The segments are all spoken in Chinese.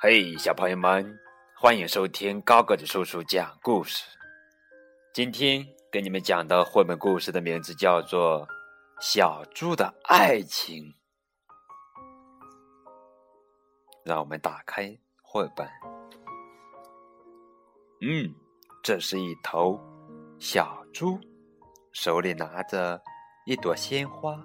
嘿，小朋友们，欢迎收听高个子叔叔讲故事。今天给你们讲的绘本故事的名字叫做《小猪的爱情》。让我们打开绘本。嗯，这是一头小猪，手里拿着一朵鲜花。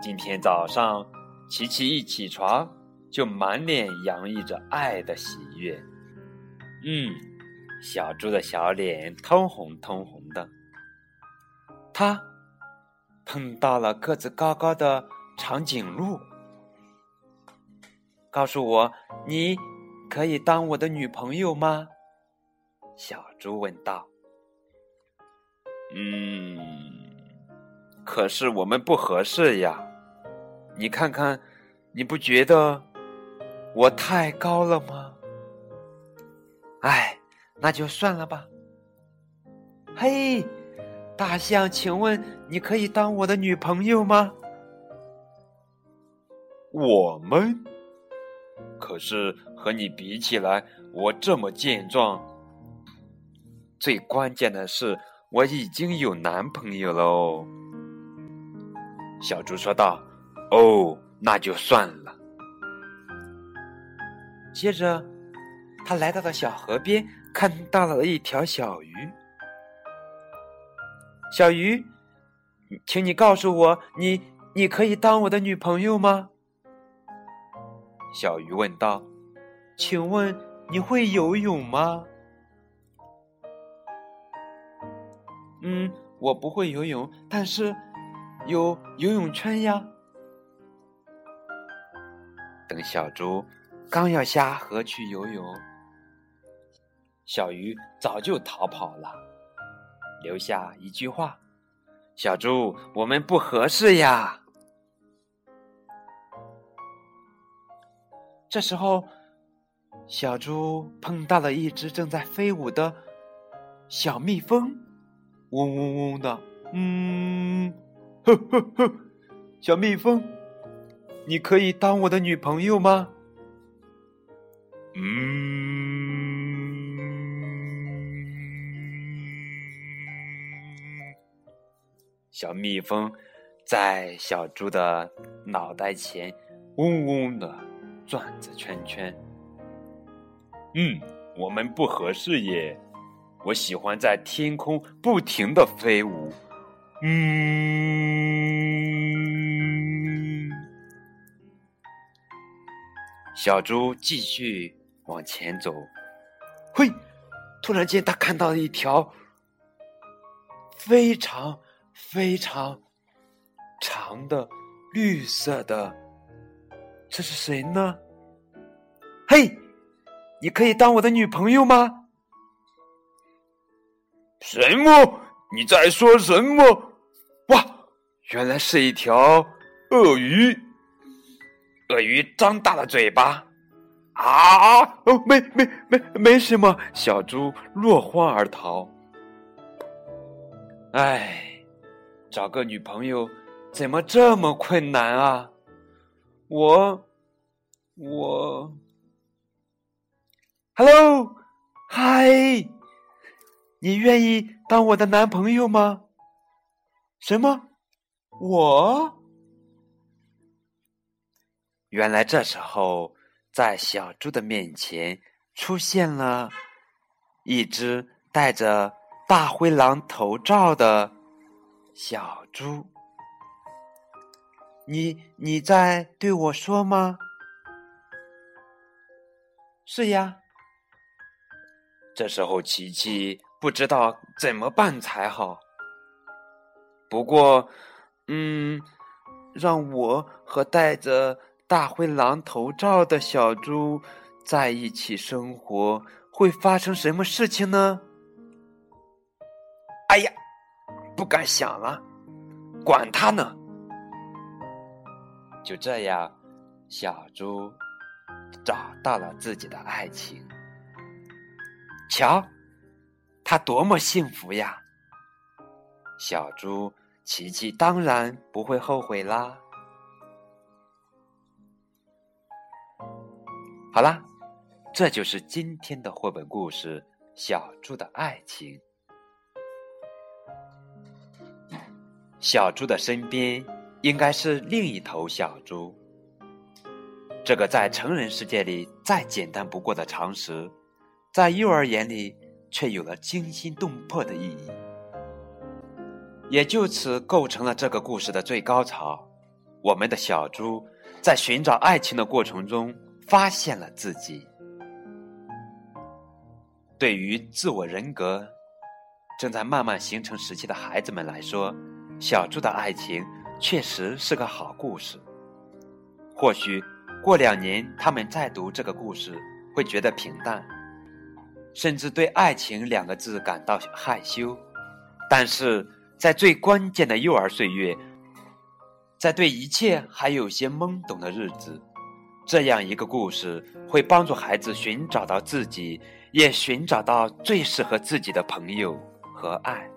今天早上，琪琪一起床就满脸洋溢着爱的喜悦。嗯，小猪的小脸通红通红的。他碰到了个子高高的长颈鹿。告诉我，你可以当我的女朋友吗？小猪问道。嗯，可是我们不合适呀。你看看，你不觉得我太高了吗？哎，那就算了吧。嘿，大象，请问你可以当我的女朋友吗？我们。可是和你比起来，我这么健壮。最关键的是，我已经有男朋友了哦。小猪说道：“哦，那就算了。”接着，他来到了小河边，看到了一条小鱼。小鱼，请你告诉我，你你可以当我的女朋友吗？小鱼问道：“请问你会游泳吗？”“嗯，我不会游泳，但是有游泳圈呀。”等小猪刚要下河去游泳，小鱼早就逃跑了，留下一句话：“小猪，我们不合适呀。”这时候，小猪碰到了一只正在飞舞的小蜜蜂，嗡嗡嗡的，嗯，呵呵呵，小蜜蜂，你可以当我的女朋友吗？嗯，小蜜蜂在小猪的脑袋前嗡嗡的。转着圈圈。嗯，我们不合适耶。我喜欢在天空不停的飞舞。嗯，小猪继续往前走。嘿，突然间，他看到了一条非常非常长的绿色的。这是谁呢？嘿，你可以当我的女朋友吗？什么？你在说什么？哇，原来是一条鳄鱼！鳄鱼张大了嘴巴，啊！哦，没没没没什么，小猪落荒而逃。哎，找个女朋友怎么这么困难啊？我，我，Hello，嗨，你愿意当我的男朋友吗？什么？我？原来这时候，在小猪的面前出现了一只戴着大灰狼头罩的小猪。你你在对我说吗？是呀。这时候，琪琪不知道怎么办才好。不过，嗯，让我和戴着大灰狼头罩的小猪在一起生活，会发生什么事情呢？哎呀，不敢想了，管他呢。就这样，小猪找到了自己的爱情。瞧，他多么幸福呀！小猪琪琪当然不会后悔啦。好啦，这就是今天的绘本故事《小猪的爱情》。小猪的身边应该是另一头小猪。这个在成人世界里再简单不过的常识，在幼儿眼里却有了惊心动魄的意义，也就此构成了这个故事的最高潮。我们的小猪在寻找爱情的过程中发现了自己。对于自我人格正在慢慢形成时期的孩子们来说，小猪的爱情确实是个好故事。或许过两年，他们再读这个故事，会觉得平淡，甚至对“爱情”两个字感到害羞。但是在最关键的幼儿岁月，在对一切还有些懵懂的日子，这样一个故事会帮助孩子寻找到自己，也寻找到最适合自己的朋友和爱。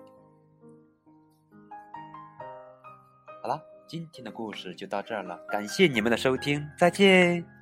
好了，今天的故事就到这儿了，感谢你们的收听，再见。